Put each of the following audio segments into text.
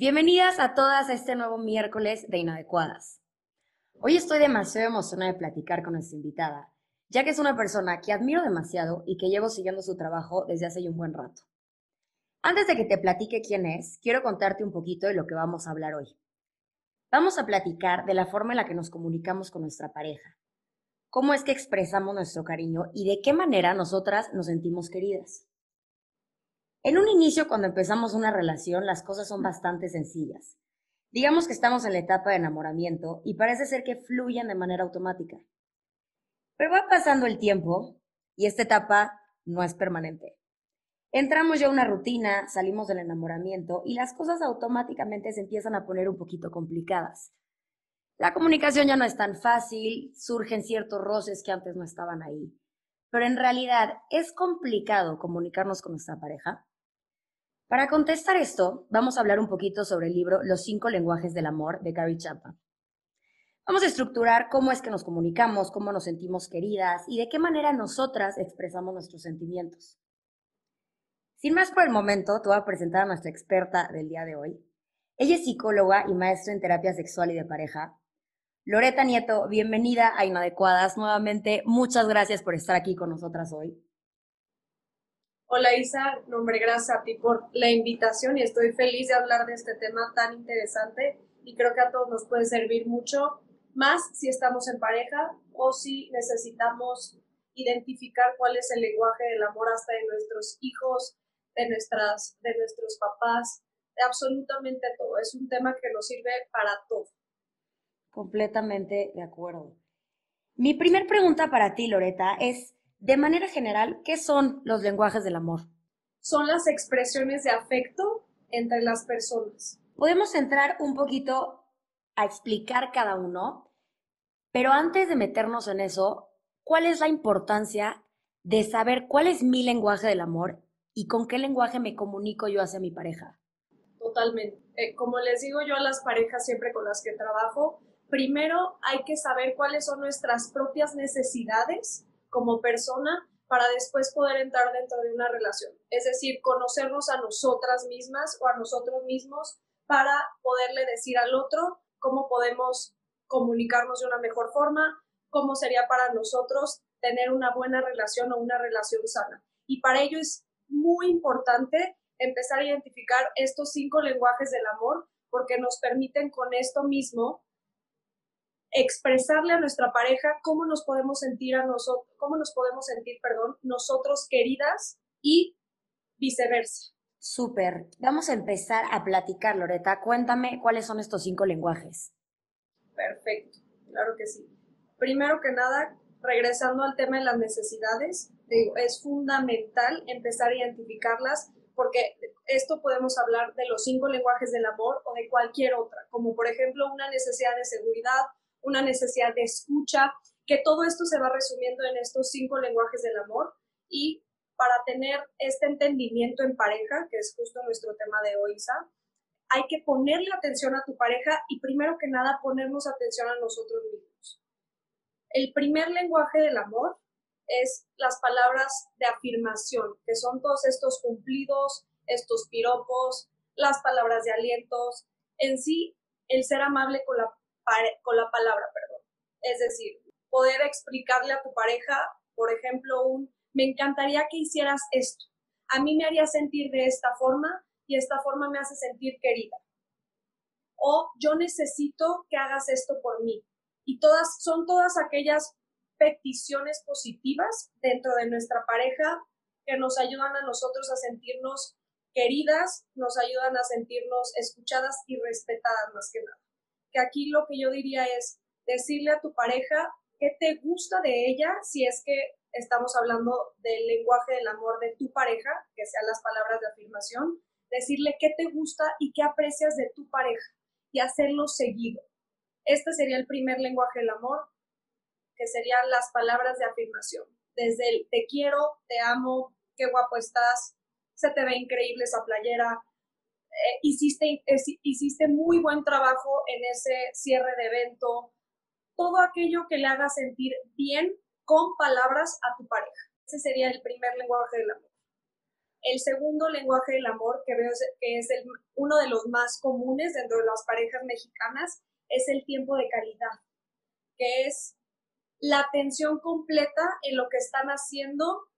Bienvenidas a todas a este nuevo miércoles de Inadecuadas. Hoy estoy demasiado emocionada de platicar con nuestra invitada, ya que es una persona que admiro demasiado y que llevo siguiendo su trabajo desde hace un buen rato. Antes de que te platique quién es, quiero contarte un poquito de lo que vamos a hablar hoy. Vamos a platicar de la forma en la que nos comunicamos con nuestra pareja, cómo es que expresamos nuestro cariño y de qué manera nosotras nos sentimos queridas. En un inicio, cuando empezamos una relación, las cosas son bastante sencillas. Digamos que estamos en la etapa de enamoramiento y parece ser que fluyen de manera automática. Pero va pasando el tiempo y esta etapa no es permanente. Entramos ya a una rutina, salimos del enamoramiento y las cosas automáticamente se empiezan a poner un poquito complicadas. La comunicación ya no es tan fácil, surgen ciertos roces que antes no estaban ahí. Pero en realidad, ¿es complicado comunicarnos con nuestra pareja? Para contestar esto, vamos a hablar un poquito sobre el libro Los cinco lenguajes del amor de Gary Chapman. Vamos a estructurar cómo es que nos comunicamos, cómo nos sentimos queridas y de qué manera nosotras expresamos nuestros sentimientos. Sin más por el momento, te voy a presentar a nuestra experta del día de hoy. Ella es psicóloga y maestra en terapia sexual y de pareja. Loreta Nieto, bienvenida a Inadecuadas. Nuevamente, muchas gracias por estar aquí con nosotras hoy. Hola Isa, nombre gracias a ti por la invitación y estoy feliz de hablar de este tema tan interesante y creo que a todos nos puede servir mucho, más si estamos en pareja o si necesitamos identificar cuál es el lenguaje del amor hasta de nuestros hijos, de, nuestras, de nuestros papás, de absolutamente todo. Es un tema que nos sirve para todo. Completamente de acuerdo. Mi primer pregunta para ti, Loreta, es, de manera general, ¿qué son los lenguajes del amor? Son las expresiones de afecto entre las personas. Podemos entrar un poquito a explicar cada uno, pero antes de meternos en eso, ¿cuál es la importancia de saber cuál es mi lenguaje del amor y con qué lenguaje me comunico yo hacia mi pareja? Totalmente. Eh, como les digo yo a las parejas siempre con las que trabajo, primero hay que saber cuáles son nuestras propias necesidades como persona para después poder entrar dentro de una relación. Es decir, conocernos a nosotras mismas o a nosotros mismos para poderle decir al otro cómo podemos comunicarnos de una mejor forma, cómo sería para nosotros tener una buena relación o una relación sana. Y para ello es muy importante empezar a identificar estos cinco lenguajes del amor porque nos permiten con esto mismo expresarle a nuestra pareja cómo nos podemos sentir a nosotros, cómo nos podemos sentir, perdón, nosotros queridas y viceversa. Súper. Vamos a empezar a platicar, Loreta. Cuéntame cuáles son estos cinco lenguajes. Perfecto, claro que sí. Primero que nada, regresando al tema de las necesidades, digo, es fundamental empezar a identificarlas porque esto podemos hablar de los cinco lenguajes del amor o de cualquier otra, como por ejemplo una necesidad de seguridad, una necesidad de escucha, que todo esto se va resumiendo en estos cinco lenguajes del amor y para tener este entendimiento en pareja, que es justo nuestro tema de hoy, hay que ponerle atención a tu pareja y primero que nada ponernos atención a nosotros mismos. El primer lenguaje del amor es las palabras de afirmación, que son todos estos cumplidos, estos piropos, las palabras de alientos, en sí el ser amable con la con la palabra, perdón. Es decir, poder explicarle a tu pareja, por ejemplo, un, me encantaría que hicieras esto. A mí me haría sentir de esta forma y esta forma me hace sentir querida. O yo necesito que hagas esto por mí. Y todas, son todas aquellas peticiones positivas dentro de nuestra pareja que nos ayudan a nosotros a sentirnos queridas, nos ayudan a sentirnos escuchadas y respetadas más que nada que aquí lo que yo diría es decirle a tu pareja qué te gusta de ella, si es que estamos hablando del lenguaje del amor de tu pareja, que sean las palabras de afirmación, decirle qué te gusta y qué aprecias de tu pareja. y hacerlo seguido. Este sería el primer lenguaje del amor, que serían las palabras de afirmación. Desde el te quiero, te amo, qué guapo estás, se te ve increíble esa playera, eh, hiciste, hiciste muy buen trabajo en ese cierre de evento, todo aquello que le haga sentir bien con palabras a tu pareja. Ese sería el primer lenguaje del amor. El segundo lenguaje del amor, que veo que es uno de los más comunes dentro de las parejas mexicanas, es el tiempo de calidad, que es la atención completa en lo que están haciendo,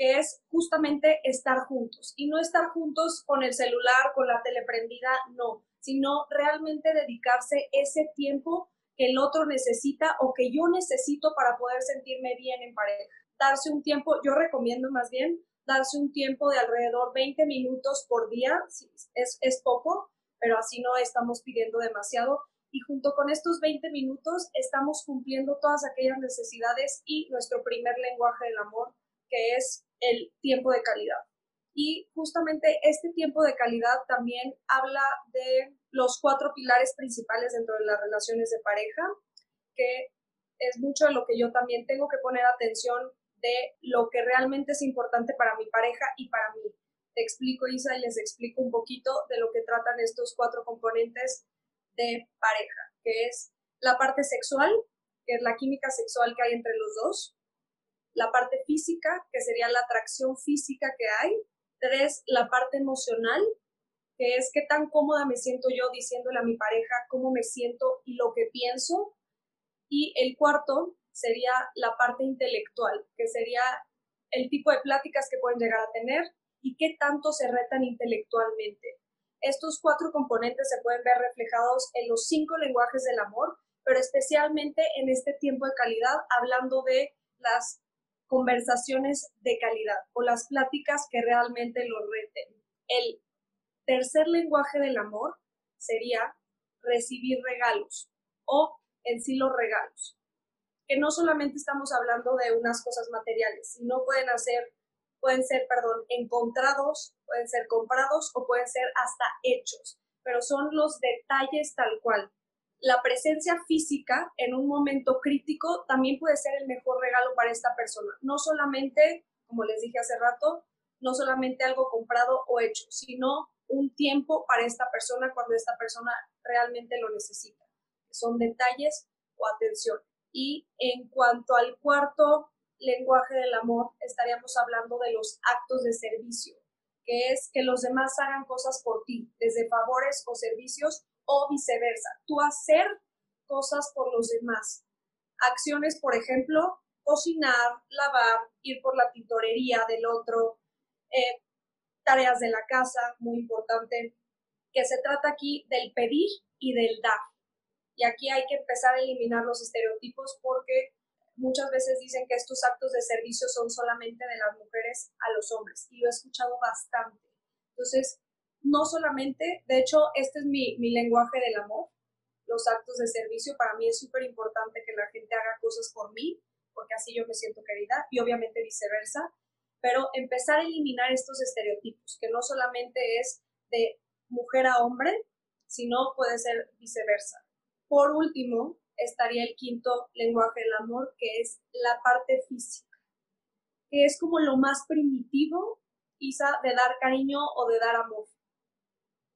que es justamente estar juntos. Y no estar juntos con el celular, con la tele prendida, no, sino realmente dedicarse ese tiempo que el otro necesita o que yo necesito para poder sentirme bien en pareja. Darse un tiempo, yo recomiendo más bien darse un tiempo de alrededor 20 minutos por día, es, es poco, pero así no estamos pidiendo demasiado. Y junto con estos 20 minutos estamos cumpliendo todas aquellas necesidades y nuestro primer lenguaje del amor, que es el tiempo de calidad. Y justamente este tiempo de calidad también habla de los cuatro pilares principales dentro de las relaciones de pareja, que es mucho de lo que yo también tengo que poner atención de lo que realmente es importante para mi pareja y para mí. Te explico, Isa, y les explico un poquito de lo que tratan estos cuatro componentes de pareja, que es la parte sexual, que es la química sexual que hay entre los dos, la parte física, que sería la atracción física que hay, tres, la parte emocional, que es qué tan cómoda me siento yo diciéndole a mi pareja cómo me siento y lo que pienso, y el cuarto, sería la parte intelectual, que sería el tipo de pláticas que pueden llegar a tener y qué tanto se retan intelectualmente. Estos cuatro componentes se pueden ver reflejados en los cinco lenguajes del amor, pero especialmente en este tiempo de calidad, hablando de las conversaciones de calidad o las pláticas que realmente lo reten. El tercer lenguaje del amor sería recibir regalos o en sí los regalos que no solamente estamos hablando de unas cosas materiales, sino pueden hacer, pueden ser, perdón, encontrados, pueden ser comprados o pueden ser hasta hechos, pero son los detalles tal cual. La presencia física en un momento crítico también puede ser el mejor regalo para esta persona. No solamente, como les dije hace rato, no solamente algo comprado o hecho, sino un tiempo para esta persona cuando esta persona realmente lo necesita. Son detalles o atención. Y en cuanto al cuarto lenguaje del amor, estaríamos hablando de los actos de servicio, que es que los demás hagan cosas por ti, desde favores o servicios o viceversa. Tú hacer cosas por los demás. Acciones, por ejemplo, cocinar, lavar, ir por la tintorería del otro, eh, tareas de la casa, muy importante, que se trata aquí del pedir y del dar. Y aquí hay que empezar a eliminar los estereotipos porque muchas veces dicen que estos actos de servicio son solamente de las mujeres a los hombres y lo he escuchado bastante. Entonces, no solamente, de hecho, este es mi, mi lenguaje del amor, los actos de servicio. Para mí es súper importante que la gente haga cosas por mí, porque así yo me siento querida y obviamente viceversa. Pero empezar a eliminar estos estereotipos, que no solamente es de mujer a hombre, sino puede ser viceversa. Por último, estaría el quinto lenguaje del amor, que es la parte física, que es como lo más primitivo, Isa, de dar cariño o de dar amor,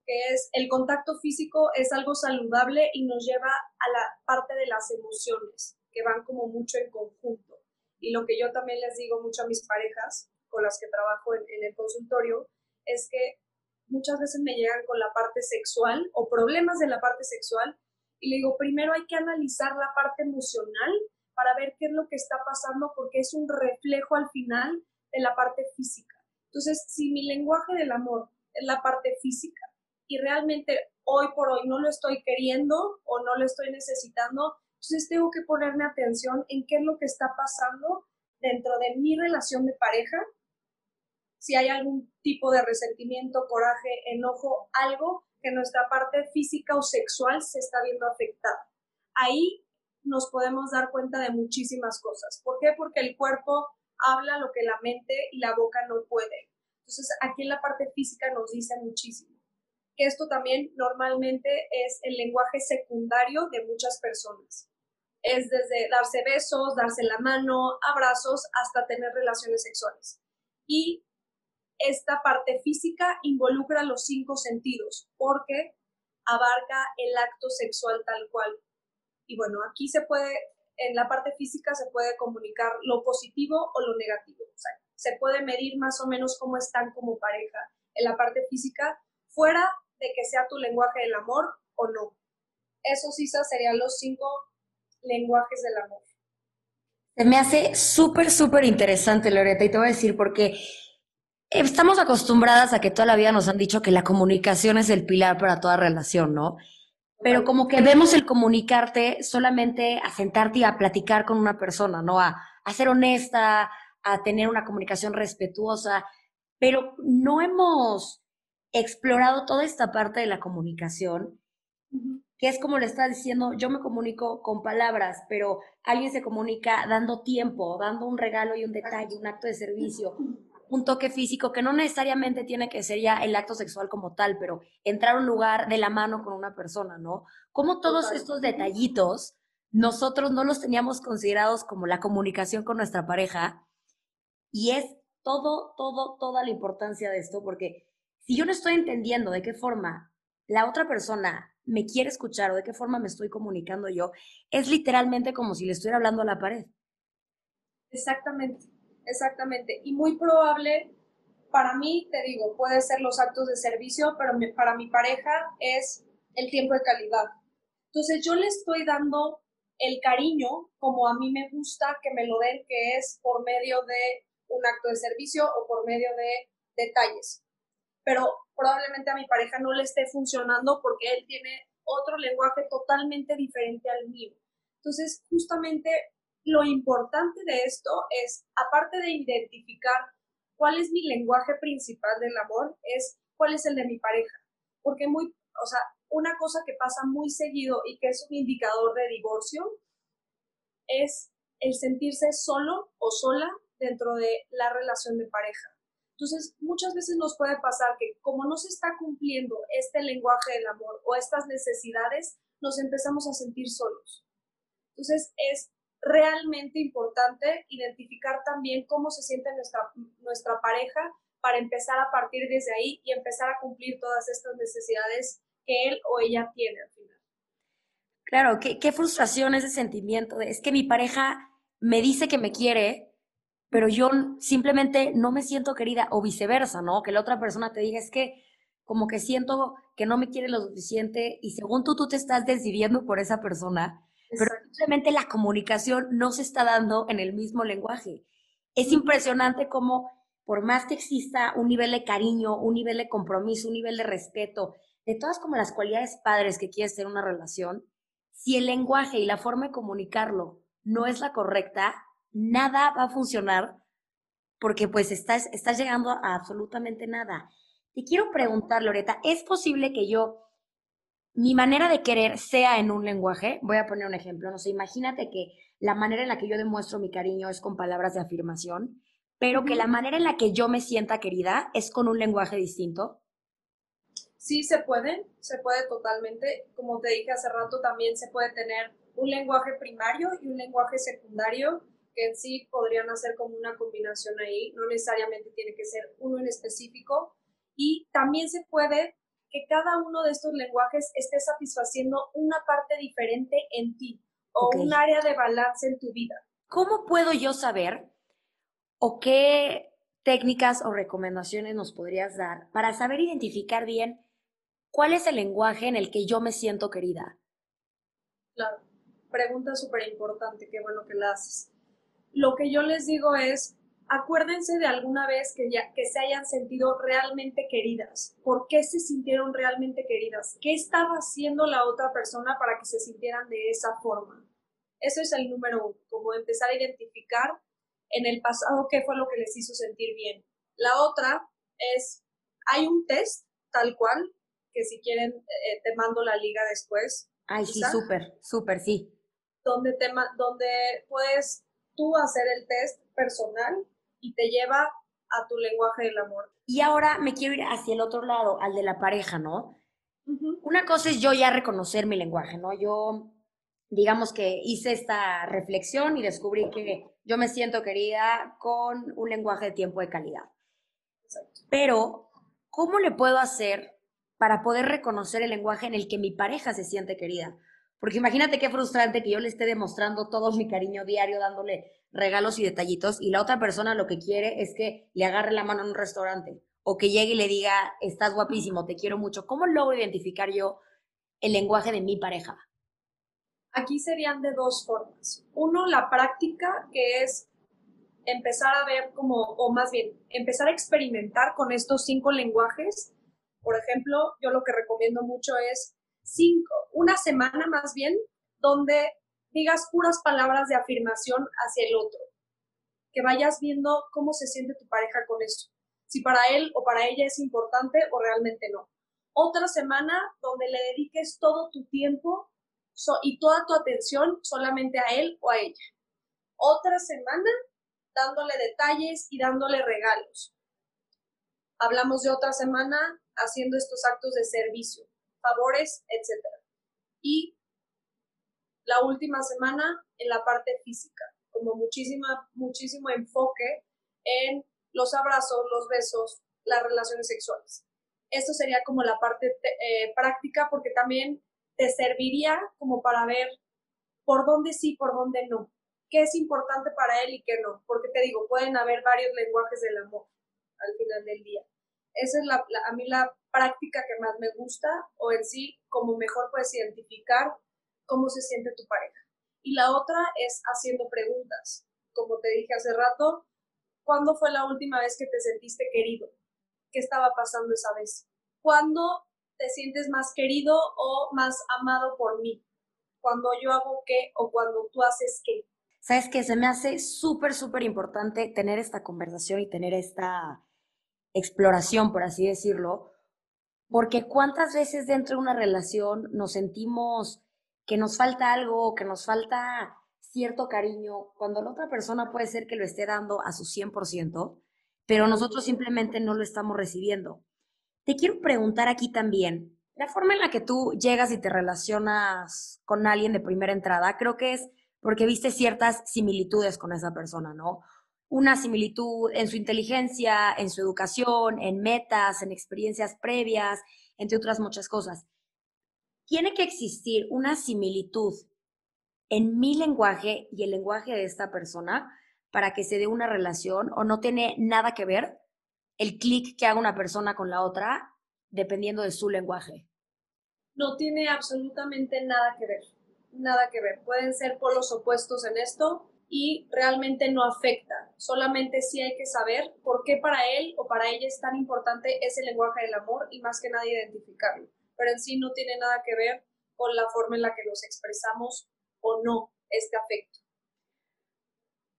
que es el contacto físico es algo saludable y nos lleva a la parte de las emociones, que van como mucho en conjunto. Y lo que yo también les digo mucho a mis parejas con las que trabajo en, el consultorio es que muchas veces me llegan con la parte sexual o problemas de la parte sexual y le digo, primero hay que analizar la parte emocional para ver qué es lo que está pasando porque es un reflejo al final de la parte física. Entonces, si mi lenguaje del amor es la parte física y realmente hoy por hoy no lo estoy queriendo o no lo estoy necesitando, entonces tengo que ponerme atención en qué es lo que está pasando dentro de mi relación de pareja, si hay algún tipo de resentimiento, coraje, enojo, algo que nuestra parte física o sexual se está viendo afectada. Ahí nos podemos dar cuenta de muchísimas cosas. ¿Por qué? Porque el cuerpo habla lo que la mente y la boca no pueden. Entonces, aquí en la parte física nos dice muchísimo. Que esto también normalmente es el lenguaje secundario de muchas personas. Es desde darse besos, darse la mano, abrazos, hasta tener relaciones sexuales. Y esta parte física involucra los cinco sentidos, porque abarca el acto sexual tal cual. Y bueno, aquí se puede, en la parte física se puede comunicar lo positivo o lo negativo. O sea, se puede medir más o menos cómo están como pareja en la parte física, fuera de que sea tu lenguaje del amor o no. Eso sí serían los cinco lenguajes del amor. Se me hace súper, súper interesante, Loreta, y te voy a decir porque estamos acostumbradas a que toda la vida nos han dicho que la comunicación es el pilar para toda relación, ¿no? Pero como que vemos el comunicarte solamente a sentarte y a platicar con una persona, ¿no? A, a ser honesta, a tener una comunicación respetuosa, pero no hemos explorado toda esta parte de la comunicación, que es como le está diciendo, yo me comunico con palabras, pero alguien se comunica dando tiempo, dando un regalo y un detalle, un acto de servicio, un toque físico, que no necesariamente tiene que ser ya el acto sexual como tal, pero entrar a un lugar de la mano con una persona, ¿no? Como todos estos detallitos nosotros no los teníamos considerados como la comunicación con nuestra pareja y es todo, todo, toda la importancia de esto, porque si yo no estoy entendiendo de qué forma la otra persona me quiere escuchar o de qué forma me estoy comunicando yo, es literalmente como si le estuviera hablando a la pared. Exactamente, exactamente. Y muy probable, para mí, te digo, puede ser los actos de servicio, pero para mi pareja es el tiempo de calidad. Entonces yo le estoy dando el cariño como a mí me gusta que me lo den, que es por medio de un acto de servicio o por medio de detalles pero probablemente a mi pareja no le esté funcionando porque él tiene otro lenguaje totalmente diferente al mío. Entonces, justamente lo importante de esto es, aparte de identificar cuál es mi lenguaje principal del amor, es cuál es el de mi pareja. Porque muy, o sea, una cosa que pasa muy seguido y que es un indicador de divorcio es el sentirse solo o sola dentro de la relación de pareja. Entonces, muchas veces nos puede pasar que como no se está cumpliendo este lenguaje del amor o estas necesidades, nos empezamos a sentir solos. Entonces, es realmente importante identificar también cómo se siente nuestra, nuestra pareja para empezar a partir desde ahí y empezar a cumplir todas estas necesidades que él o ella tiene al final. Claro, qué, qué frustración ese sentimiento de, es que mi pareja me dice que me quiere, pero yo simplemente no me siento querida o viceversa, ¿no? Que la otra persona te diga, es que como que siento que no me quiere lo suficiente y según tú, tú te estás decidiendo por esa persona, pero simplemente la comunicación no se está dando en el mismo lenguaje. Es impresionante cómo por más que exista un nivel de cariño, un nivel de compromiso, un nivel de respeto, de todas como las cualidades padres que quieres tener una relación, si el lenguaje y la forma de comunicarlo no es la correcta, nada va a funcionar porque pues estás, estás llegando a absolutamente nada. Te quiero preguntar, Loreta, ¿es posible que yo, mi manera de querer sea en un lenguaje? Voy a poner un ejemplo, no sé, imagínate que la manera en la que yo demuestro mi cariño es con palabras de afirmación, pero que la manera en la que yo me sienta querida es con un lenguaje distinto. Sí, se puede, se puede totalmente. Como te dije hace rato, también se puede tener un lenguaje primario y un lenguaje secundario que en sí podrían hacer como una combinación ahí, no necesariamente tiene que ser uno en específico. Y también se puede que cada uno de estos lenguajes esté satisfaciendo una parte diferente en ti o un área de balance en tu vida. ¿Cómo puedo yo saber o qué técnicas o recomendaciones nos podrías dar para saber identificar bien cuál es el lenguaje en el que yo me siento querida? Claro, pregunta súper importante, qué bueno que la haces lo que yo les digo es, acuérdense de alguna vez que, ya, que se hayan sentido realmente queridas. ¿Por qué se sintieron realmente queridas? ¿Qué estaba haciendo la otra persona para que se sintieran de esa forma? Eso es el número uno, como empezar a identificar en el pasado qué fue lo que les hizo sentir bien. La otra es, hay un test tal cual, que si quieren eh, te mando la liga después. Ay, sí, súper, súper, sí. Donde, te, donde puedes tú hacer el test personal y te lleva a tu lenguaje del amor. Y ahora me quiero ir hacia el otro lado, al de la pareja, ¿no? Una cosa es yo ya reconocer mi lenguaje, ¿no? Yo, digamos que hice esta reflexión y descubrí que yo me siento querida con un lenguaje de tiempo de calidad. Pero, ¿cómo le puedo hacer para poder reconocer el lenguaje en el que mi pareja se siente querida? Porque imagínate qué frustrante que yo le esté demostrando todo mi cariño diario, dándole regalos y detallitos, y la otra persona lo que quiere es que le agarre la mano en un restaurante o que llegue y le diga, estás guapísimo, te quiero mucho. ¿Cómo logro identificar yo el lenguaje de mi pareja? Aquí serían de dos formas. Uno, la práctica, que es empezar a ver como, o más bien, empezar a experimentar con estos cinco lenguajes. Por ejemplo, yo lo que recomiendo mucho es cinco, una semana más bien, donde digas puras palabras de afirmación hacia el otro. Que vayas viendo cómo se siente tu pareja con eso si para él o para ella es importante o realmente no. Otra semana donde le dediques todo tu tiempo y toda tu atención solamente a él o a ella. Otra semana dándole detalles y dándole regalos. Hablamos de otra semana haciendo estos actos de servicio, favores, etc. Y la última semana en la parte física, como muchísima, muchísimo enfoque en los abrazos, los besos, las relaciones sexuales. Esto sería como la parte eh, práctica porque también te serviría como para ver por dónde sí, por dónde no, qué es importante para él y qué no, porque te digo, pueden haber varios lenguajes del amor al final del día. Esa es la, a mí la práctica que más me gusta o en sí como mejor puedes identificar cómo se siente tu pareja. Y la otra es haciendo preguntas. Como te dije hace rato, ¿Cuándo fue la última vez que te sentiste querido? ¿Qué estaba pasando esa vez? ¿Cuándo te sientes más querido o más amado por mí? ¿Cuando yo hago qué o cuando tú haces qué? Sabes que se me hace súper, súper importante tener esta conversación y tener esta exploración, por así decirlo, porque cuántas veces dentro de una relación nos sentimos que nos falta algo, que nos falta cierto cariño cuando la otra persona puede ser que lo esté dando a su 100%, pero nosotros simplemente no lo estamos recibiendo. Te quiero preguntar aquí también, la forma en la que tú llegas y te relacionas con alguien de primera entrada, creo que es porque viste ciertas similitudes con esa persona, ¿no? Una similitud en su inteligencia, en su educación, en metas, en experiencias previas, entre otras muchas cosas. Tiene que existir una similitud en mi lenguaje y el lenguaje de esta persona para que se dé una relación o no tiene nada que ver el clic que haga una persona con la otra dependiendo de su lenguaje? No tiene absolutamente nada que ver, nada que ver. Pueden ser polos opuestos en esto y realmente no afecta. Solamente sí hay que saber por qué para él o para ella es tan importante ese lenguaje del amor y más que nada identificarlo. Pero en sí no tiene nada que ver con la forma en la que nos expresamos o no este afecto.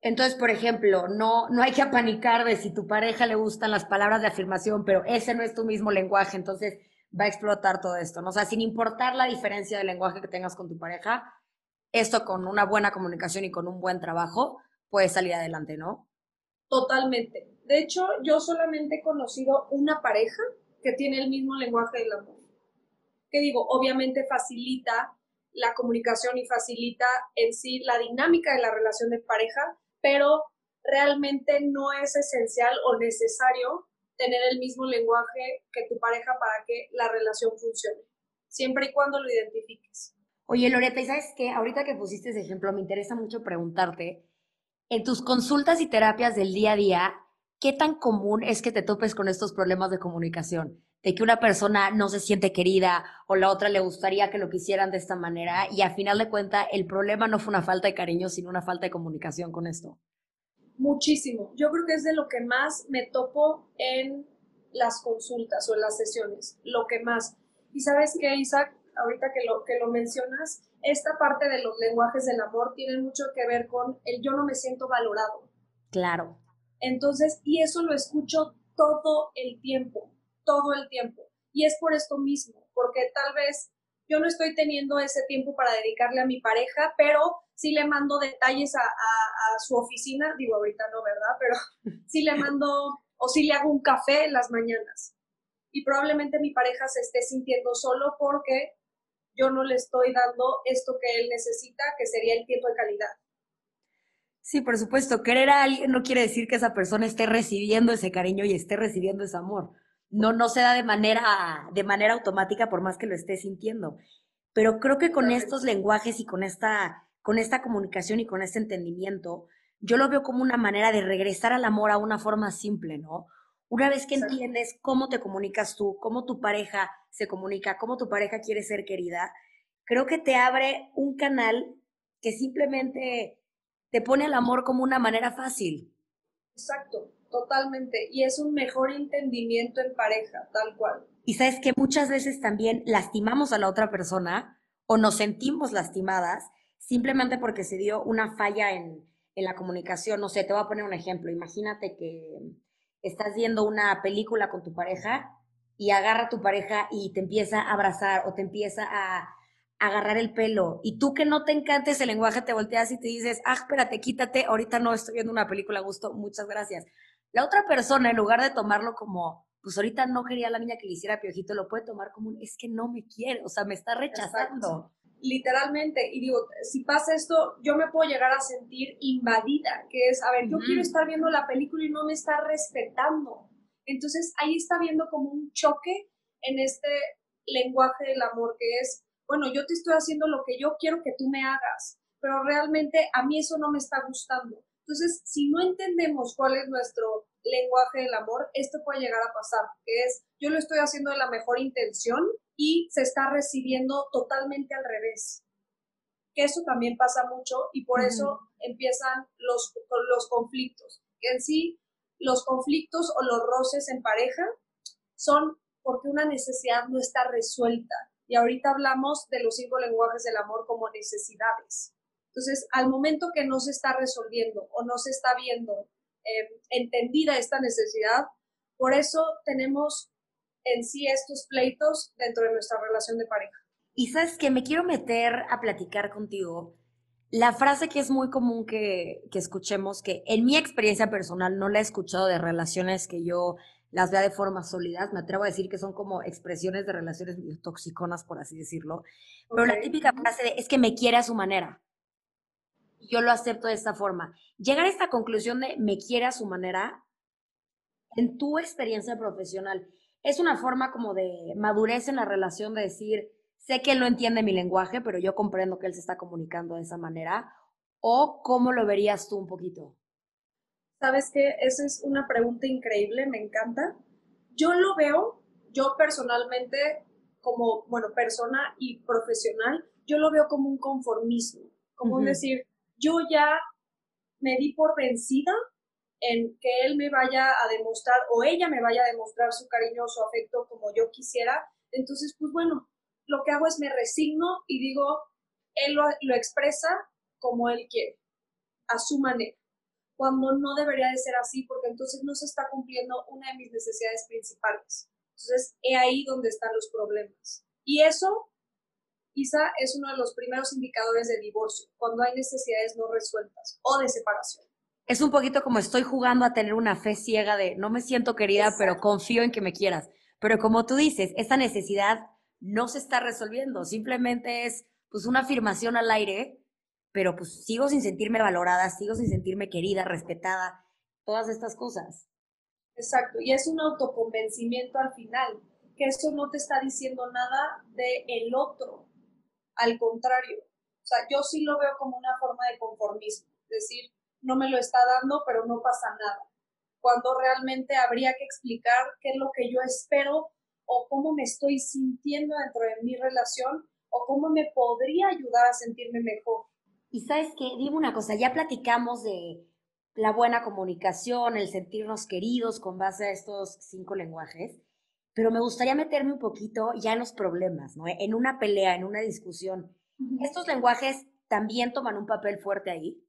Entonces, por ejemplo, no, no hay que apanicar de si tu pareja le gustan las palabras de afirmación, pero ese no es tu mismo lenguaje, entonces va a explotar todo esto, ¿no? O sea, sin importar la diferencia de lenguaje que tengas con tu pareja, esto con una buena comunicación y con un buen trabajo puede salir adelante, ¿no? Totalmente. De hecho, yo solamente he conocido una pareja que tiene el mismo lenguaje del amor. Que digo, obviamente facilita la comunicación y facilita en sí la dinámica de la relación de pareja, pero realmente no es esencial o necesario tener el mismo lenguaje que tu pareja para que la relación funcione, siempre y cuando lo identifiques. Oye, Loreta, ¿y sabes qué? Ahorita que pusiste ese ejemplo, me interesa mucho preguntarte, en tus consultas y terapias del día a día, ¿qué tan común es que te topes con estos problemas de comunicación? de que una persona no se siente querida o la otra le gustaría que lo quisieran de esta manera y a final de cuentas el problema no fue una falta de cariño, sino una falta de comunicación con esto. Muchísimo. Yo creo que es de lo que más me topo en las consultas o en las sesiones, lo que más. Y sabes qué, Isaac, ahorita que lo, que lo mencionas, esta parte de los lenguajes del amor tiene mucho que ver con el yo no me siento valorado. Claro. Entonces, y eso lo escucho todo el tiempo todo el tiempo. Y es por esto mismo, porque tal vez yo no estoy teniendo ese tiempo para dedicarle a mi pareja, pero sí le mando detalles a, su oficina, digo ahorita no, ¿verdad? Pero sí le mando o sí le hago un café en las mañanas. y probablemente mi pareja se esté sintiendo solo porque yo no le estoy dando esto que él necesita, que sería el tiempo de calidad. Sí, por supuesto. Querer a alguien no quiere decir que esa persona esté recibiendo ese cariño y esté recibiendo ese amor. No, no se da de manera, de manera automática por más que lo esté sintiendo. Pero creo que con estos lenguajes y con esta, con esta comunicación y con este entendimiento, yo lo veo como una manera de regresar al amor a una forma simple, ¿no? Una vez que entiendes cómo te comunicas tú, cómo tu pareja se comunica, cómo tu pareja quiere ser querida, creo que te abre un canal que simplemente te pone al amor como una manera fácil. Exacto, totalmente. Y es un mejor entendimiento en pareja, tal cual. Y sabes que muchas veces también lastimamos a la otra persona o nos sentimos lastimadas simplemente porque se dio una falla en, en la comunicación. No sé, te voy a poner un ejemplo. Imagínate que estás viendo una película con tu pareja y agarra a tu pareja y te empieza a abrazar o te empieza a, agarrar el pelo y tú que no te encanta ese lenguaje te volteas y te dices, ah, espérate, quítate, ahorita no estoy viendo una película a gusto, muchas gracias. La otra persona, en lugar de tomarlo como, pues ahorita no quería la niña que le hiciera piojito, lo puede tomar como un, es que no me quiere, o sea, me está rechazando. Literalmente, y digo, si pasa esto, yo me puedo llegar a sentir invadida, que es, a ver, yo quiero estar viendo la película y no me está respetando. Entonces ahí está viendo como un choque en este lenguaje del amor, que es, bueno, yo te estoy haciendo lo que yo quiero que tú me hagas, pero realmente a mí eso no me está gustando. Entonces, si no entendemos cuál es nuestro lenguaje del amor, esto puede llegar a pasar, que es, yo lo estoy haciendo de la mejor intención y se está recibiendo totalmente al revés. Que eso también pasa mucho y por eso empiezan los, los conflictos. Que en sí, los conflictos o los roces en pareja son porque una necesidad no está resuelta. Y ahorita hablamos de los cinco lenguajes del amor como necesidades. Entonces, al momento que no se está resolviendo o no se está viendo em, entendida esta necesidad, por eso tenemos en sí estos pleitos dentro de nuestra relación de pareja. Y sabes que me quiero meter a platicar contigo la frase que es muy común que, que, escuchemos, que en mi experiencia personal no la he escuchado de relaciones que yo las vea de forma sólida, me atrevo a decir que son como expresiones de relaciones toxiconas, por así decirlo, pero la típica frase de, es que me quiere a su manera. Yo lo acepto de esta forma. Llegar a esta conclusión de me quiere a su manera, en tu experiencia profesional, es una forma como de madurez en la relación de decir, sé que él no entiende mi lenguaje, pero yo comprendo que él se está comunicando de esa manera, o cómo lo verías tú un poquito. Sabes que esa es una pregunta increíble, me encanta. Yo lo veo, yo personalmente, como, bueno, persona y profesional, yo lo veo como un conformismo, como decir, yo ya me di por vencida en que él me vaya a demostrar o ella me vaya a demostrar su cariño o su afecto como yo quisiera. Entonces, pues bueno, lo que hago es me resigno y digo, él lo, lo expresa como él quiere, a su manera cuando no debería de ser así, porque entonces no se está cumpliendo una de mis necesidades principales. Entonces, he ahí donde están los problemas. Y eso, quizá, es uno de los primeros indicadores de divorcio, cuando hay necesidades no resueltas o de separación. Es un poquito como estoy jugando a tener una fe ciega de no me siento querida, pero confío en que me quieras. Pero como tú dices, esa necesidad no se está resolviendo, simplemente es pues una afirmación al aire pero pues sigo sin sentirme valorada, sigo sin sentirme querida, respetada, todas estas cosas. Exacto, y es un autoconvencimiento al final, que eso no te está diciendo nada de el otro, al contrario. O sea, yo sí lo veo como una forma de conformismo, es decir, no me lo está dando, pero no pasa nada. Cuando realmente habría que explicar qué es lo que yo espero o cómo me estoy sintiendo dentro de mi relación o cómo me podría ayudar a sentirme mejor. Y sabes qué, dime una cosa, ya platicamos de la buena comunicación, el sentirnos queridos con base a estos cinco lenguajes, pero me gustaría meterme un poquito ya en los problemas, ¿no? En una pelea, en una discusión. ¿Estos lenguajes también toman un papel fuerte ahí?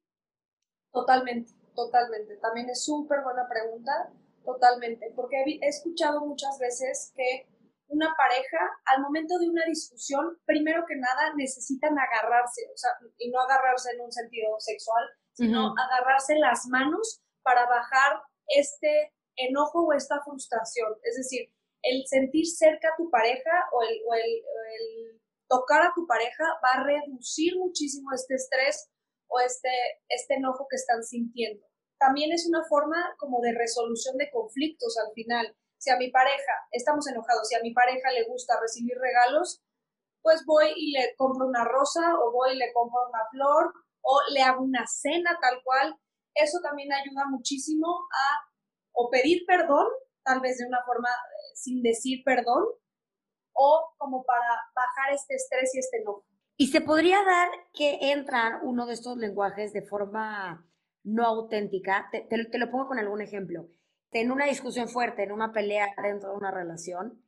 Totalmente, totalmente. También es súper buena pregunta, totalmente, porque he escuchado muchas veces que una pareja, al momento de una discusión, primero que nada necesitan agarrarse, o sea, y no agarrarse en un sentido sexual, sino agarrarse las manos para bajar este enojo o esta frustración. Es decir, el sentir cerca a tu pareja o el, o el, tocar a tu pareja va a reducir muchísimo este estrés o este, este enojo que están sintiendo. También es una forma como de resolución de conflictos al final. Si a mi pareja, estamos enojados, si a mi pareja le gusta recibir regalos, pues voy y le compro una rosa o voy y le compro una flor o le hago una cena tal cual. Eso también ayuda muchísimo a o pedir perdón, tal vez de una forma eh, sin decir perdón, o como para bajar este estrés y este enojo. Y se podría dar que entran uno de estos lenguajes de forma no auténtica. Te, te, lo pongo con algún ejemplo. En una discusión fuerte, en una pelea dentro de una relación,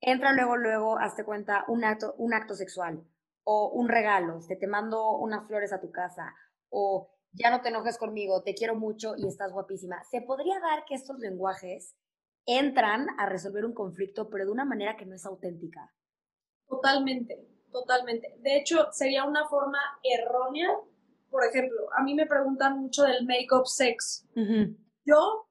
entra luego, luego, hazte cuenta, un acto, un acto sexual o un regalo, te, te mando unas flores a tu casa o ya no te enojes conmigo, te quiero mucho y estás guapísima. Se podría dar que estos lenguajes entran a resolver un conflicto, pero de una manera que no es auténtica. Totalmente, totalmente. De hecho, sería una forma errónea. Por ejemplo, a mí me preguntan mucho del make-up sex. Yo,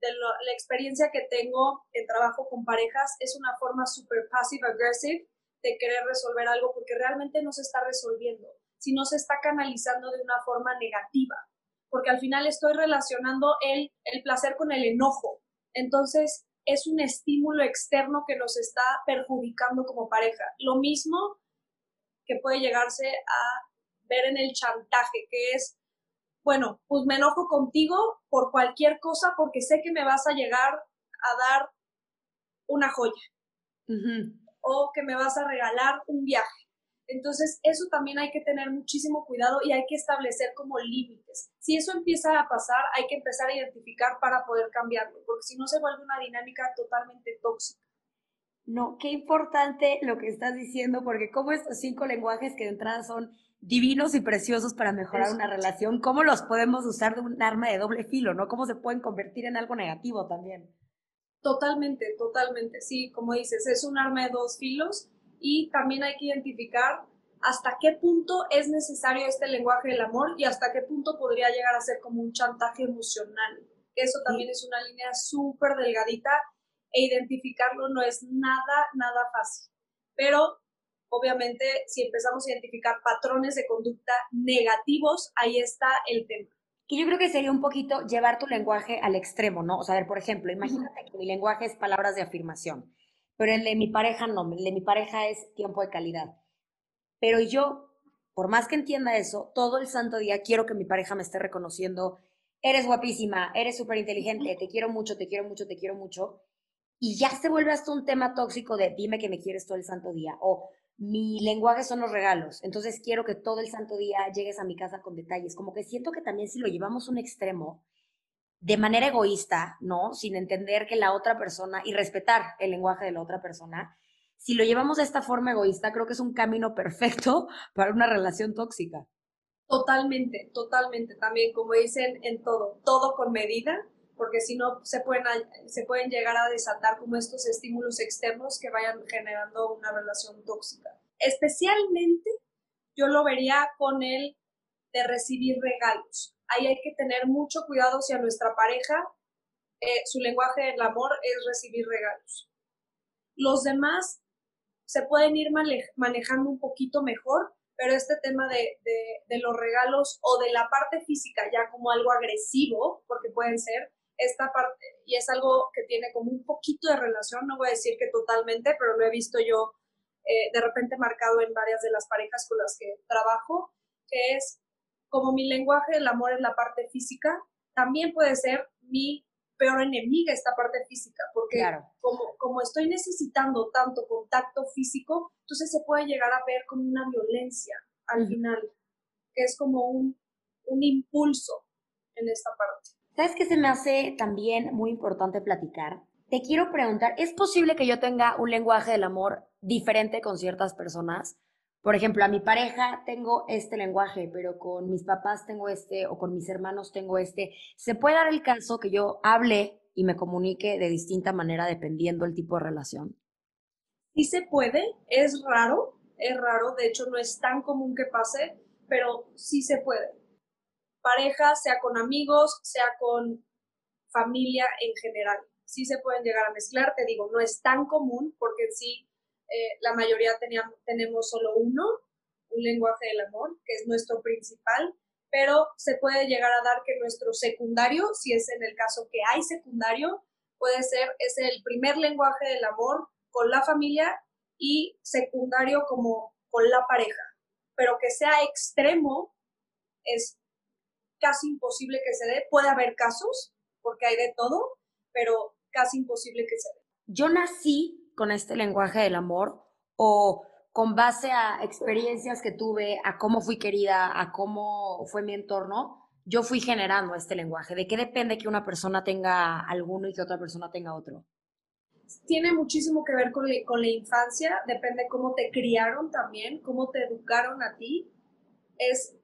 de la experiencia que tengo en trabajo con parejas, es una forma súper passive-aggressive de querer resolver algo porque realmente no se está resolviendo si no se está canalizando de una forma negativa, porque al final estoy relacionando el, el placer con el enojo. Entonces, es un estímulo externo que nos está perjudicando como pareja. Lo mismo que puede llegarse a en el chantaje, que es, bueno, pues me enojo contigo por cualquier cosa porque sé que me vas a llegar a dar una joya o que me vas a regalar un viaje. Entonces, eso también hay que tener muchísimo cuidado y hay que establecer como límites. Si eso empieza a pasar, hay que empezar a identificar para poder cambiarlo, porque si no se vuelve una dinámica totalmente tóxica. No, qué importante lo que estás diciendo, porque como estos cinco lenguajes que de entrada son divinos y preciosos para mejorar una relación, ¿cómo los podemos usar de un arma de doble filo, no? ¿Cómo se pueden convertir en algo negativo también? Totalmente, totalmente. Sí, como dices, es un arma de dos filos y también hay que identificar hasta qué punto es necesario este lenguaje del amor y hasta qué punto podría llegar a ser como un chantaje emocional. Eso también es una línea súper delgadita e identificarlo no es nada, nada fácil. Pero obviamente si empezamos a identificar patrones de conducta negativos, ahí está el tema. Que yo creo que sería un poquito llevar tu lenguaje al extremo, ¿no? O sea, a ver, por ejemplo, imagínate que mi lenguaje es palabras de afirmación pero el de mi pareja no, el de mi pareja es tiempo de calidad. Pero yo, por más que entienda eso, todo el santo día quiero que mi pareja me esté reconociendo, eres guapísima, eres súper inteligente, te quiero mucho, te quiero mucho, te quiero mucho. Y ya se vuelve hasta un tema tóxico de dime que me quieres todo el santo día. O mi lenguaje son los regalos. Entonces quiero que todo el santo día llegues a mi casa con detalles. Como que siento que también si lo llevamos un extremo, de manera egoísta, ¿no? Sin entender que la otra persona y respetar el lenguaje de la otra persona, si lo llevamos de esta forma egoísta, creo que es un camino perfecto para una relación tóxica. Totalmente, totalmente. También, como dicen en todo, todo con medida, porque si no se pueden, se pueden llegar a desatar como estos estímulos externos que vayan generando una relación tóxica. Especialmente yo lo vería con el de recibir regalos ahí hay que tener mucho cuidado si a nuestra pareja eh, su lenguaje del amor es recibir regalos. Los demás se pueden ir manejando un poquito mejor, pero este tema de, de, los regalos o de la parte física ya como algo agresivo, porque pueden ser, esta parte, y es algo que tiene como un poquito de relación, no voy a decir que totalmente, pero lo he visto yo eh, de repente marcado en varias de las parejas con las que trabajo, que es como mi lenguaje del amor es la parte física, también puede ser mi peor enemiga esta parte física, porque como, como estoy necesitando tanto contacto físico, entonces se puede llegar a ver como una violencia al final, que es como un, un impulso en esta parte. ¿Sabes qué se me hace también muy importante platicar? Te quiero preguntar, ¿es posible que yo tenga un lenguaje del amor diferente con ciertas personas? por ejemplo, a mi pareja tengo este lenguaje, pero con mis papás tengo este o con mis hermanos tengo este. Se puede dar el caso que yo hable y me comunique de distinta manera dependiendo el tipo de relación. Sí se puede, es raro, es raro, de hecho no es tan común que pase, pero sí se puede. Pareja, sea con amigos, sea con familia en general. sí se pueden llegar a mezclar, te digo, no es tan común porque en sí eh, la mayoría teníamos, tenemos solo uno, un lenguaje del amor, que es nuestro principal, pero se puede llegar a dar que nuestro secundario, si es en el caso que hay secundario, puede ser, es el primer lenguaje del amor con la familia y secundario como con la pareja, pero que sea extremo es casi imposible que se dé. Puede haber casos, porque hay de todo, pero casi imposible que se dé. Yo nací con este lenguaje del amor o con base a experiencias que tuve, a cómo fui querida, a cómo fue mi entorno, yo fui generando este lenguaje. ¿De qué depende que una persona tenga alguno y que otra persona tenga otro? Tiene muchísimo que ver con, con la infancia, depende cómo te criaron también, cómo te educaron a ti. Es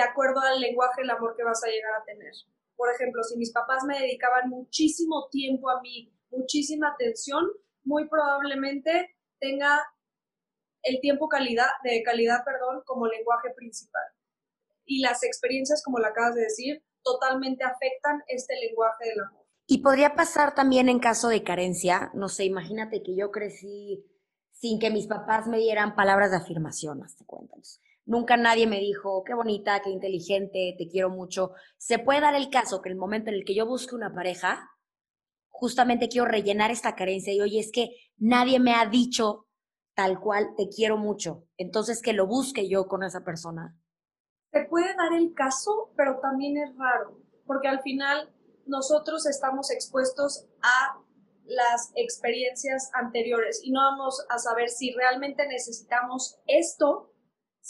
de acuerdo al lenguaje el amor que vas a llegar a tener. Por ejemplo, si mis papás me dedicaban muchísimo tiempo a mí, muchísima atención, muy probablemente tenga el tiempo calidad, de calidad perdón, como lenguaje principal. Y las experiencias, como la acabas de decir, totalmente afectan este lenguaje del amor. Y podría pasar también en caso de carencia, no sé, imagínate que yo crecí sin que mis papás me dieran palabras de afirmación, hasta cuéntanos. Nunca nadie me dijo, qué bonita, qué inteligente, te quiero mucho. Se puede dar el caso que el momento en el que yo busque una pareja, justamente quiero rellenar esta carencia y oye, es que nadie me ha dicho tal cual te quiero mucho. Entonces que lo busque yo con esa persona. Se puede dar el caso, pero también es raro, porque al final nosotros estamos expuestos a las experiencias anteriores y no vamos a saber si realmente necesitamos esto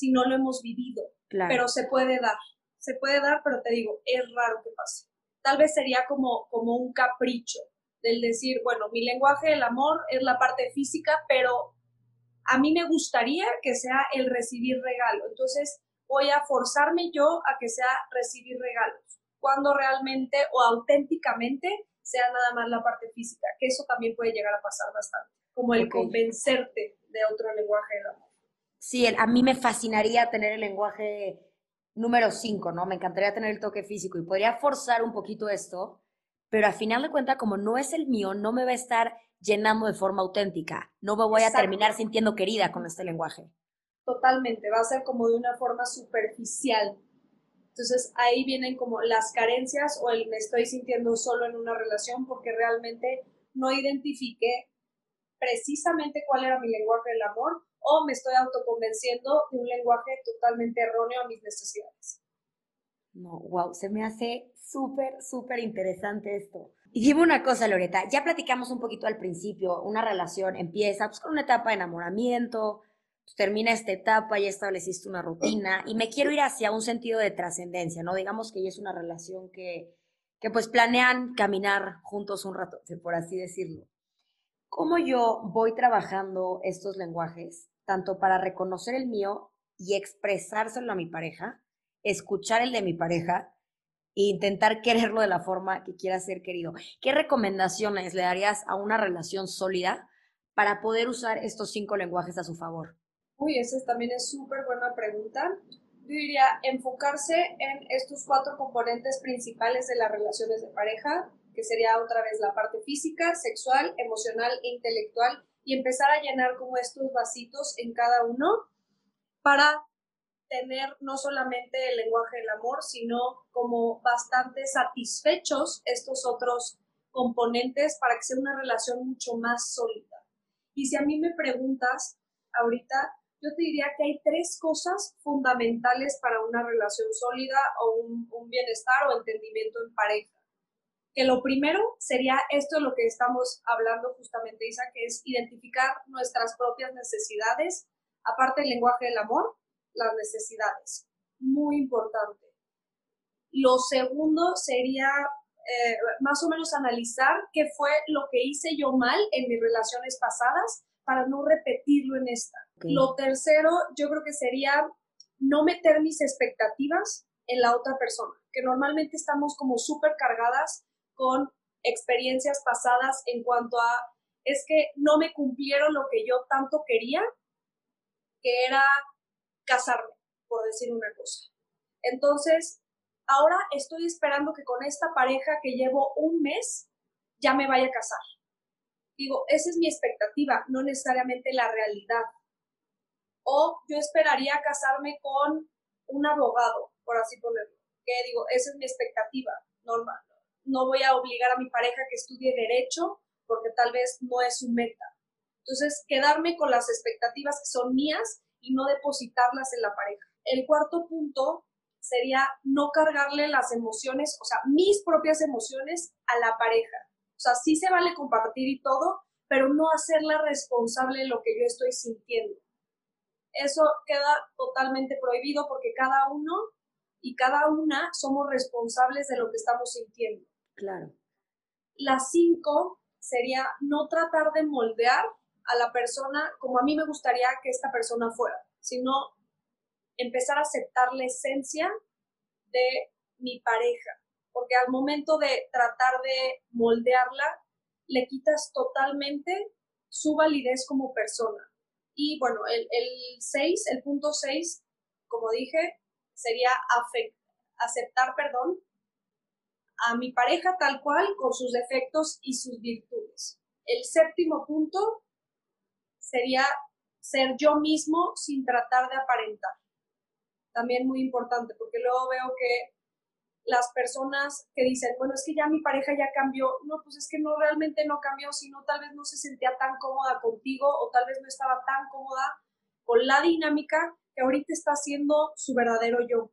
si no lo hemos vivido. Pero se puede dar, se puede dar, pero te digo, es raro que pase. Tal vez sería como, como un capricho del decir, bueno, mi lenguaje del amor es la parte física, pero a mí me gustaría que sea el recibir regalo. Entonces voy a forzarme yo a que sea recibir regalos, cuando realmente o auténticamente sea nada más la parte física, que eso también puede llegar a pasar bastante, como el convencerte de otro lenguaje del amor sí, a mí me fascinaría tener el lenguaje número 5, ¿no? Me encantaría tener el toque físico y podría forzar un poquito esto, pero a final de cuentas, como no es el mío, no me va a estar llenando de forma auténtica. No me voy a terminar sintiendo querida con este lenguaje. Totalmente, va a ser como de una forma superficial. Entonces ahí vienen como las carencias o el me estoy sintiendo solo en una relación porque realmente no identifiqué precisamente cuál era mi lenguaje del amor o me estoy autoconvenciendo de un lenguaje totalmente erróneo a mis necesidades. No, wow, se me hace súper, súper interesante esto. Y dime una cosa, Loreta, ya platicamos un poquito al principio, una relación empieza pues, con una etapa de enamoramiento, pues, termina esta etapa, ya estableciste una rutina y me quiero ir hacia un sentido de trascendencia, ¿no? Digamos que ya es una relación que, que pues planean caminar juntos un rato, por así decirlo. ¿Cómo yo voy trabajando estos lenguajes, tanto para reconocer el mío y expresárselo a mi pareja, escuchar el de mi pareja e intentar quererlo de la forma que quiera ser querido? ¿Qué recomendaciones le darías a una relación sólida para poder usar estos cinco lenguajes a su favor? Uy, esa también es súper buena pregunta. Yo diría enfocarse en estos cuatro componentes principales de las relaciones de pareja, que sería otra vez la parte física, sexual, emocional e intelectual, y empezar a llenar como estos vasitos en cada uno para tener no solamente el lenguaje del amor, sino como bastante satisfechos estos otros componentes para que sea una relación mucho más sólida. Y si a mí me preguntas ahorita, yo te diría que hay tres cosas fundamentales para una relación sólida o un, un bienestar o entendimiento en pareja que lo primero sería esto de lo que estamos hablando justamente, Isa, que es identificar nuestras propias necesidades, aparte del lenguaje del amor, las necesidades. Muy importante. Lo segundo sería eh, más o menos analizar qué fue lo que hice yo mal en mis relaciones pasadas para no repetirlo en esta. Lo tercero, yo creo que sería no meter mis expectativas en la otra persona, que normalmente estamos como súper cargadas con experiencias pasadas en cuanto a, es que no me cumplieron lo que yo tanto quería, que era casarme, por decir una cosa. Entonces, ahora estoy esperando que con esta pareja que llevo un mes ya me vaya a casar. Digo, esa es mi expectativa, no necesariamente la realidad. O yo esperaría casarme con un abogado, por así ponerlo. Que digo, esa es mi expectativa normal. No voy a obligar a mi pareja que estudie derecho porque tal vez no es su meta. Entonces, quedarme con las expectativas que son mías y no depositarlas en la pareja. El cuarto punto sería no cargarle las emociones, o sea, mis propias emociones a la pareja. O sea, sí se vale compartir y todo, pero no hacerla responsable de lo que yo estoy sintiendo. Eso queda totalmente prohibido porque cada uno y cada una somos responsables de lo que estamos sintiendo. Claro. La cinco sería no tratar de moldear a la persona como a mí me gustaría que esta persona fuera, sino empezar a aceptar la esencia de mi pareja, porque al momento de tratar de moldearla, le quitas totalmente su validez como persona. Y bueno, el 6, el, punto 6, como dije, sería aceptar, perdón, a mi pareja tal cual, con sus defectos y sus virtudes. El séptimo punto sería ser yo mismo sin tratar de aparentar. También muy importante, porque luego veo que las personas que dicen, bueno, es que ya mi pareja ya cambió, no, pues es que no realmente no cambió, sino tal vez no se sentía tan cómoda contigo o tal vez no estaba tan cómoda con la dinámica que ahorita está siendo su verdadero yo.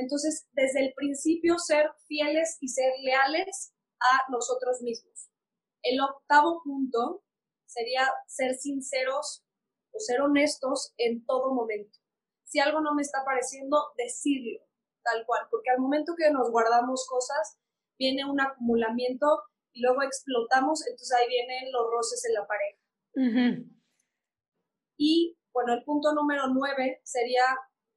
Entonces, desde el principio, ser fieles y ser leales a nosotros mismos. El octavo punto sería ser sinceros o ser honestos en todo momento. Si algo no me está pareciendo, decirlo tal cual, porque al momento que nos guardamos cosas, viene un acumulamiento y luego explotamos, entonces ahí vienen los roces en la pareja. Y bueno, el punto número nueve sería,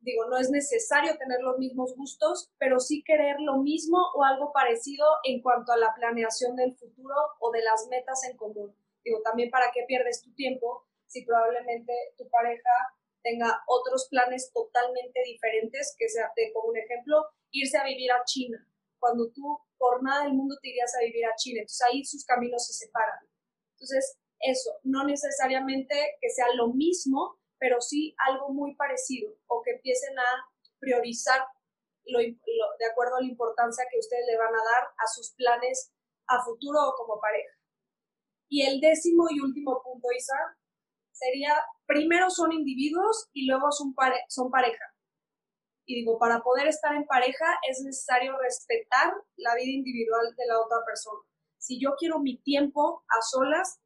digo, no es necesario tener los mismos gustos, pero sí querer lo mismo o algo parecido en cuanto a la planeación del futuro o de las metas en común. Digo, también para qué pierdes tu tiempo si probablemente tu pareja tenga otros planes totalmente diferentes, que sea, te como un ejemplo, irse a vivir a China, cuando tú por nada del mundo te irías a vivir a China, entonces ahí sus caminos se separan. Entonces, eso, no necesariamente que sea lo mismo, pero sí algo muy parecido, o que empiecen a priorizar lo, de acuerdo a la importancia que ustedes le van a dar a sus planes a futuro o como pareja. Y el décimo y último punto, Isa, sería, primero son individuos y luego son, son pareja. Y digo, para poder estar en pareja es necesario respetar la vida individual de la otra persona. Si yo quiero mi tiempo a solas,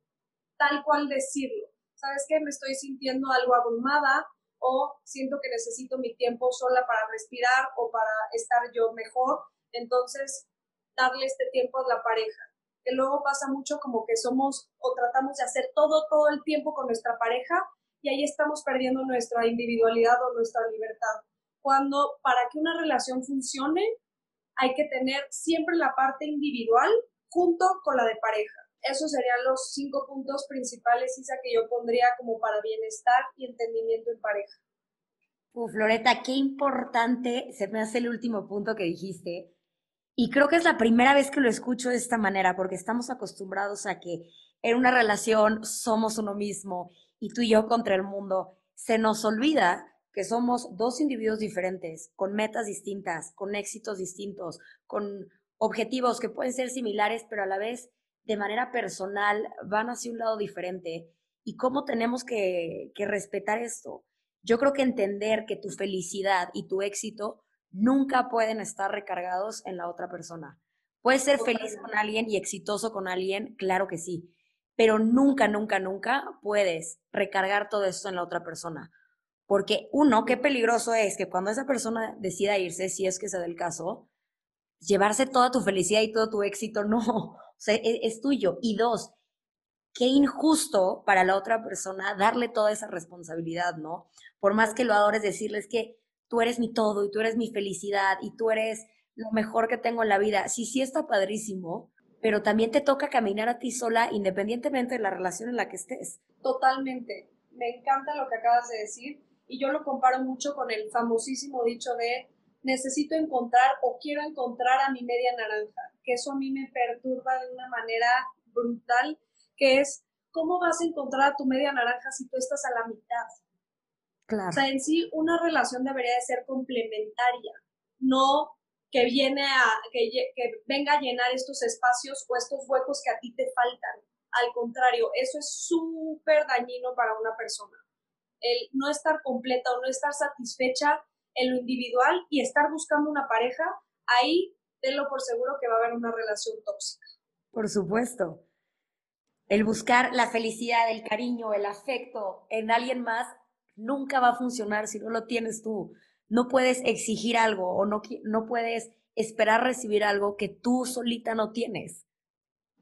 tal cual decirlo. ¿Sabes qué? Me estoy sintiendo algo abrumada o siento que necesito mi tiempo sola para respirar o para estar yo mejor. Entonces, darle este tiempo a la pareja que luego pasa mucho como que somos o tratamos de hacer todo todo el tiempo con nuestra pareja y ahí estamos perdiendo nuestra individualidad o nuestra libertad. Cuando para que una relación funcione hay que tener siempre la parte individual junto con la de pareja. Esos serían los cinco puntos principales, Isa, que yo pondría como para bienestar y entendimiento en pareja. Floreta, qué importante se me hace el último punto que dijiste, y creo que es la primera vez que lo escucho de esta manera, porque estamos acostumbrados a que en una relación somos uno mismo y tú y yo contra el mundo. Se nos olvida que somos dos individuos diferentes, con metas distintas, con éxitos distintos, con objetivos que pueden ser similares, pero a la vez de manera personal van hacia un lado diferente. ¿Y cómo tenemos que, que respetar esto? Yo creo que entender que tu felicidad y tu éxito nunca pueden estar recargados en la otra persona. Puedes ser feliz con alguien y exitoso con alguien, claro que sí, pero nunca, nunca, nunca puedes recargar todo esto en la otra persona. Porque uno, qué peligroso es que cuando esa persona decida irse, si es que se da el caso, llevarse toda tu felicidad y todo tu éxito, no, o sea, es, es tuyo. Y dos, qué injusto para la otra persona darle toda esa responsabilidad, ¿no? Por más que lo adores, decirles que tú eres mi todo y tú eres mi felicidad y tú eres lo mejor que tengo en la vida. Sí, sí está padrísimo, pero también te toca caminar a ti sola independientemente de la relación en la que estés. Totalmente. Me encanta lo que acabas de decir y yo lo comparo mucho con el famosísimo dicho de necesito encontrar o quiero encontrar a mi media naranja, que eso a mí me perturba de una manera brutal, que es cómo vas a encontrar a tu media naranja si tú estás a la mitad. Claro. O sea, en sí una relación debería de ser complementaria, no que viene a que, que venga a llenar estos espacios o estos huecos que a ti te faltan. Al contrario, eso es súper dañino para una persona. El no estar completa o no estar satisfecha en lo individual y estar buscando una pareja, ahí tenlo por seguro que va a haber una relación tóxica. Por supuesto. El buscar la felicidad, el cariño, el afecto en alguien más nunca va a funcionar si no lo tienes tú. No puedes exigir algo o no, no puedes esperar recibir algo que tú solita no tienes.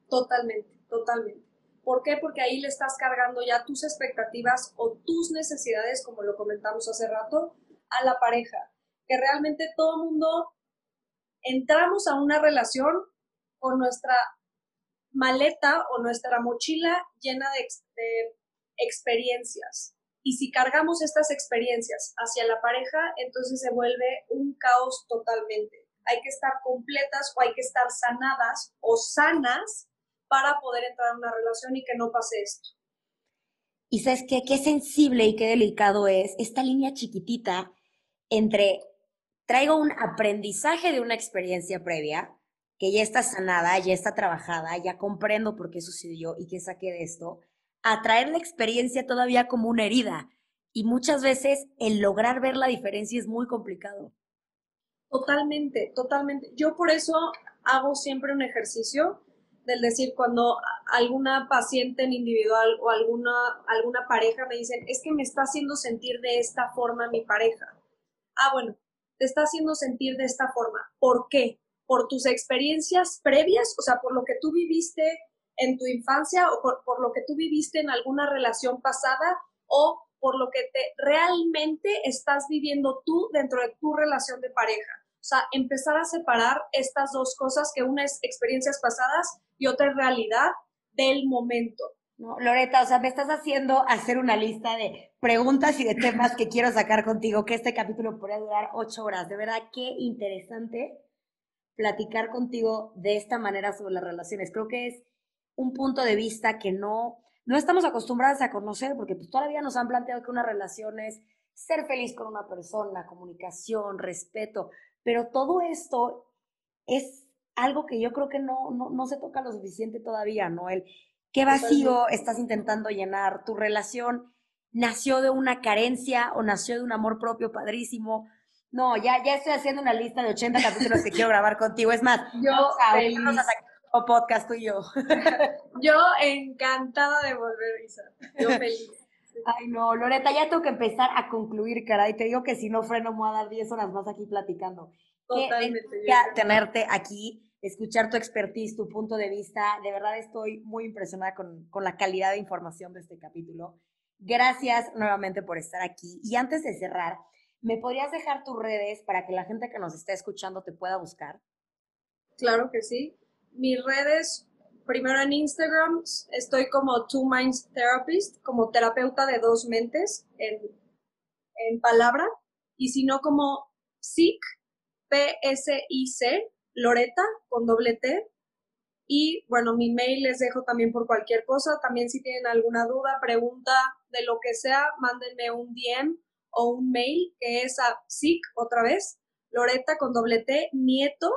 Totalmente, totalmente. ¿Por qué? Porque ahí le estás cargando ya tus expectativas o tus necesidades, como lo comentamos hace rato, a la pareja. Que realmente todo mundo entramos a una relación con nuestra maleta o nuestra mochila llena de, de experiencias. Y si cargamos estas experiencias hacia la pareja, entonces se vuelve un caos totalmente. Hay que estar completas o hay que estar sanadas o sanas para poder entrar en una relación y que no pase esto. Y sabes qué, qué sensible y qué delicado es esta línea chiquitita entre traigo un aprendizaje de una experiencia previa, que ya está sanada, ya está trabajada, ya comprendo por qué sucedió y qué saqué de esto, a traer la experiencia todavía como una herida. Y muchas veces el lograr ver la diferencia es muy complicado. Totalmente, totalmente. Yo por eso hago siempre un ejercicio del decir cuando alguna paciente en individual o alguna, alguna pareja me dicen, es que me está haciendo sentir de esta forma mi pareja. Ah, bueno, te está haciendo sentir de esta forma. ¿Por qué? Por tus experiencias previas, o sea, por lo que tú viviste en tu infancia o por, lo que tú viviste en alguna relación pasada o por lo que te realmente estás viviendo tú dentro de tu relación de pareja. O sea, empezar a separar estas dos cosas, que una es experiencias pasadas y otra es realidad del momento. No, Loreta, o sea, me estás haciendo hacer una lista de preguntas y de temas que quiero sacar contigo, que este capítulo podría durar ocho horas. De verdad, qué interesante platicar contigo de esta manera sobre las relaciones. Creo que es un punto de vista que no, no estamos acostumbrados a conocer, porque pues, todavía nos han planteado que una relación es ser feliz con una persona, comunicación, respeto, pero todo esto es algo que yo creo que no, no, no se toca lo suficiente todavía, ¿no? El qué vacío estás intentando llenar, tu relación nació de una carencia o nació de un amor propio padrísimo. No, ya, ya estoy haciendo una lista de 80 capítulos que quiero grabar contigo. Es más, yo vamos a podcast tú y yo. yo encantada de volver, Isa. Yo feliz. Ay, no, Loreta, ya tengo que empezar a concluir, caray. Te digo que si no freno, me voy a dar 10 horas más aquí platicando. Totalmente. Qué tenerte aquí, escuchar tu expertise, tu punto de vista. De verdad estoy muy impresionada con, con la calidad de información de este capítulo. Gracias nuevamente por estar aquí. Y antes de cerrar, ¿me podrías dejar tus redes para que la gente que nos está escuchando te pueda buscar? Claro que sí. Mis redes primero en Instagram estoy como Two Minds Therapist, como terapeuta de dos mentes en, en palabra, y si no como SIC, P-S-I-C, Loreta, con doble T. Y bueno, mi mail les dejo también por cualquier cosa. También si tienen alguna duda, pregunta de lo que sea, mándenme un DM o un mail que es a SIC otra vez, Loreta con doble T, nieto,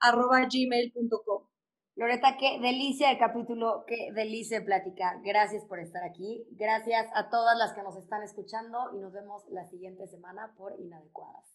arroba gmail.com. Loreta, qué delicia de capítulo, qué delicia de plática. Gracias por estar aquí. Gracias a todas las que nos están escuchando y nos vemos la siguiente semana por Inadecuadas.